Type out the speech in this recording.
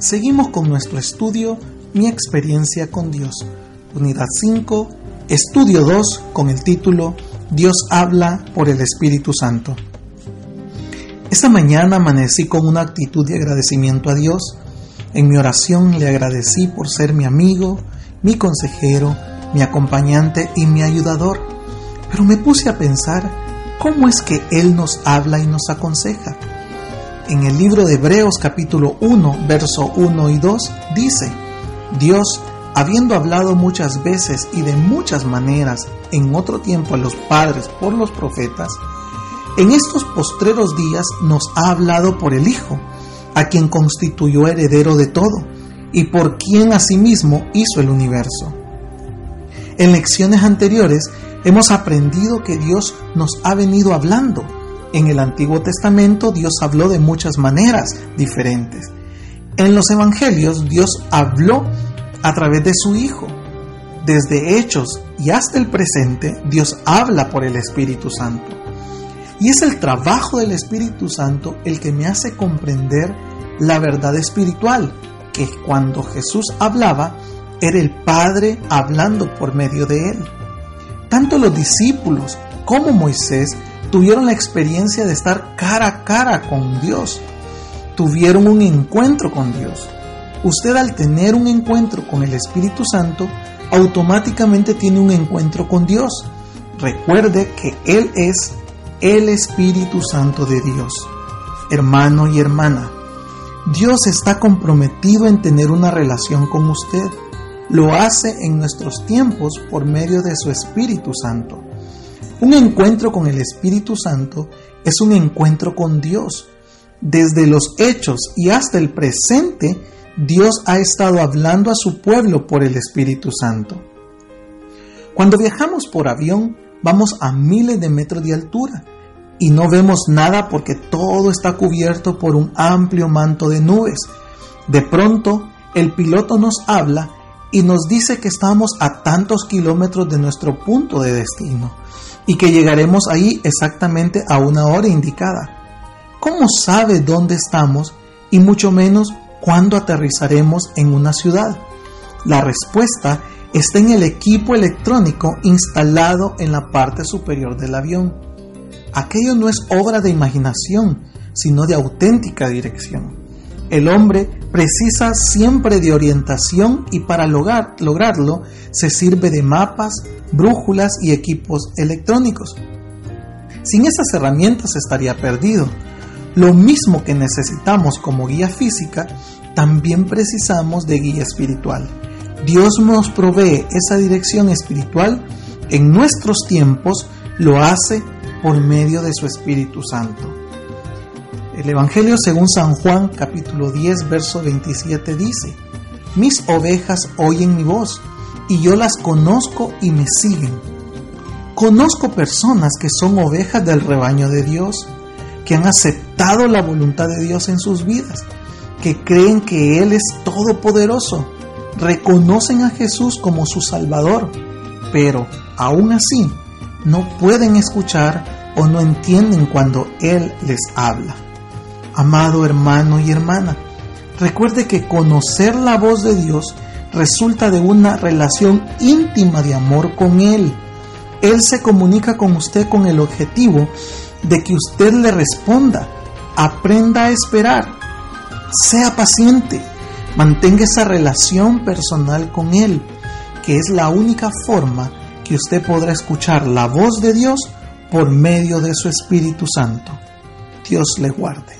Seguimos con nuestro estudio Mi experiencia con Dios, unidad 5, estudio 2 con el título Dios habla por el Espíritu Santo. Esta mañana amanecí con una actitud de agradecimiento a Dios. En mi oración le agradecí por ser mi amigo, mi consejero, mi acompañante y mi ayudador. Pero me puse a pensar cómo es que Él nos habla y nos aconseja en el libro de Hebreos capítulo 1, verso 1 y 2, dice, Dios, habiendo hablado muchas veces y de muchas maneras en otro tiempo a los padres por los profetas, en estos postreros días nos ha hablado por el Hijo, a quien constituyó heredero de todo, y por quien asimismo hizo el universo. En lecciones anteriores hemos aprendido que Dios nos ha venido hablando en el Antiguo Testamento Dios habló de muchas maneras diferentes. En los Evangelios Dios habló a través de su Hijo. Desde Hechos y hasta el presente Dios habla por el Espíritu Santo. Y es el trabajo del Espíritu Santo el que me hace comprender la verdad espiritual, que cuando Jesús hablaba, era el Padre hablando por medio de él. Tanto los discípulos como Moisés tuvieron la experiencia de estar cara a cara con Dios. Tuvieron un encuentro con Dios. Usted al tener un encuentro con el Espíritu Santo, automáticamente tiene un encuentro con Dios. Recuerde que Él es el Espíritu Santo de Dios. Hermano y hermana, Dios está comprometido en tener una relación con usted. Lo hace en nuestros tiempos por medio de su Espíritu Santo. Un encuentro con el Espíritu Santo es un encuentro con Dios. Desde los hechos y hasta el presente, Dios ha estado hablando a su pueblo por el Espíritu Santo. Cuando viajamos por avión, vamos a miles de metros de altura y no vemos nada porque todo está cubierto por un amplio manto de nubes. De pronto, el piloto nos habla y nos dice que estamos a tantos kilómetros de nuestro punto de destino y que llegaremos ahí exactamente a una hora indicada. ¿Cómo sabe dónde estamos y mucho menos cuándo aterrizaremos en una ciudad? La respuesta está en el equipo electrónico instalado en la parte superior del avión. Aquello no es obra de imaginación, sino de auténtica dirección. El hombre precisa siempre de orientación y para lograr, lograrlo se sirve de mapas, brújulas y equipos electrónicos. Sin esas herramientas estaría perdido. Lo mismo que necesitamos como guía física, también precisamos de guía espiritual. Dios nos provee esa dirección espiritual en nuestros tiempos, lo hace por medio de su Espíritu Santo. El Evangelio según San Juan capítulo 10 verso 27 dice, Mis ovejas oyen mi voz y yo las conozco y me siguen. Conozco personas que son ovejas del rebaño de Dios, que han aceptado la voluntad de Dios en sus vidas, que creen que Él es todopoderoso, reconocen a Jesús como su Salvador, pero aún así no pueden escuchar o no entienden cuando Él les habla. Amado hermano y hermana, recuerde que conocer la voz de Dios resulta de una relación íntima de amor con Él. Él se comunica con usted con el objetivo de que usted le responda. Aprenda a esperar. Sea paciente. Mantenga esa relación personal con Él, que es la única forma que usted podrá escuchar la voz de Dios por medio de su Espíritu Santo. Dios le guarde.